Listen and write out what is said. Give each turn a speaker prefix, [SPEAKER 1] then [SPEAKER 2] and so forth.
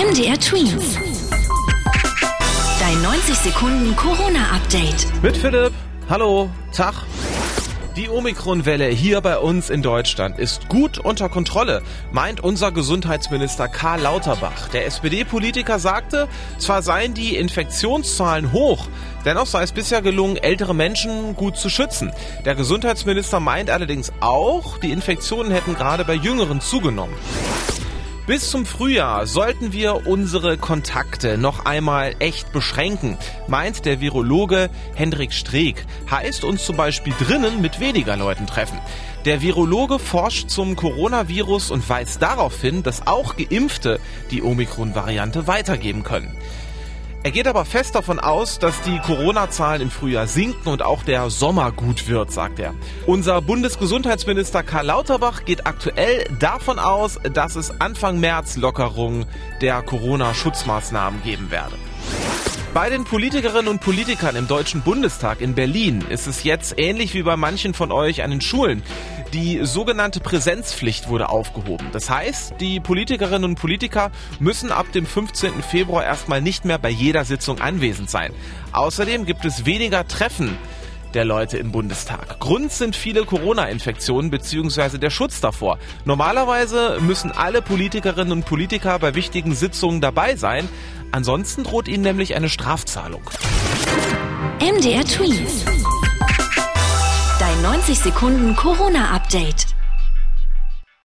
[SPEAKER 1] MDR Twins. Dein 90 Sekunden Corona-Update.
[SPEAKER 2] Mit Philipp. Hallo. Tag. Die Omikron-Welle hier bei uns in Deutschland ist gut unter Kontrolle, meint unser Gesundheitsminister Karl Lauterbach. Der SPD-Politiker sagte, zwar seien die Infektionszahlen hoch, dennoch sei es bisher gelungen, ältere Menschen gut zu schützen. Der Gesundheitsminister meint allerdings auch, die Infektionen hätten gerade bei Jüngeren zugenommen. Bis zum Frühjahr sollten wir unsere Kontakte noch einmal echt beschränken, meint der Virologe Hendrik Streeck. Heißt uns zum Beispiel drinnen mit weniger Leuten treffen. Der Virologe forscht zum Coronavirus und weist darauf hin, dass auch Geimpfte die Omikron-Variante weitergeben können. Er geht aber fest davon aus, dass die Corona-Zahlen im Frühjahr sinken und auch der Sommer gut wird, sagt er. Unser Bundesgesundheitsminister Karl Lauterbach geht aktuell davon aus, dass es Anfang März Lockerungen der Corona-Schutzmaßnahmen geben werde. Bei den Politikerinnen und Politikern im Deutschen Bundestag in Berlin ist es jetzt ähnlich wie bei manchen von euch an den Schulen. Die sogenannte Präsenzpflicht wurde aufgehoben. Das heißt, die Politikerinnen und Politiker müssen ab dem 15. Februar erstmal nicht mehr bei jeder Sitzung anwesend sein. Außerdem gibt es weniger Treffen der Leute im Bundestag. Grund sind viele Corona-Infektionen bzw. der Schutz davor. Normalerweise müssen alle Politikerinnen und Politiker bei wichtigen Sitzungen dabei sein. Ansonsten droht ihnen nämlich eine Strafzahlung.
[SPEAKER 1] MDR Twins. Dein 90 Sekunden Corona-Update.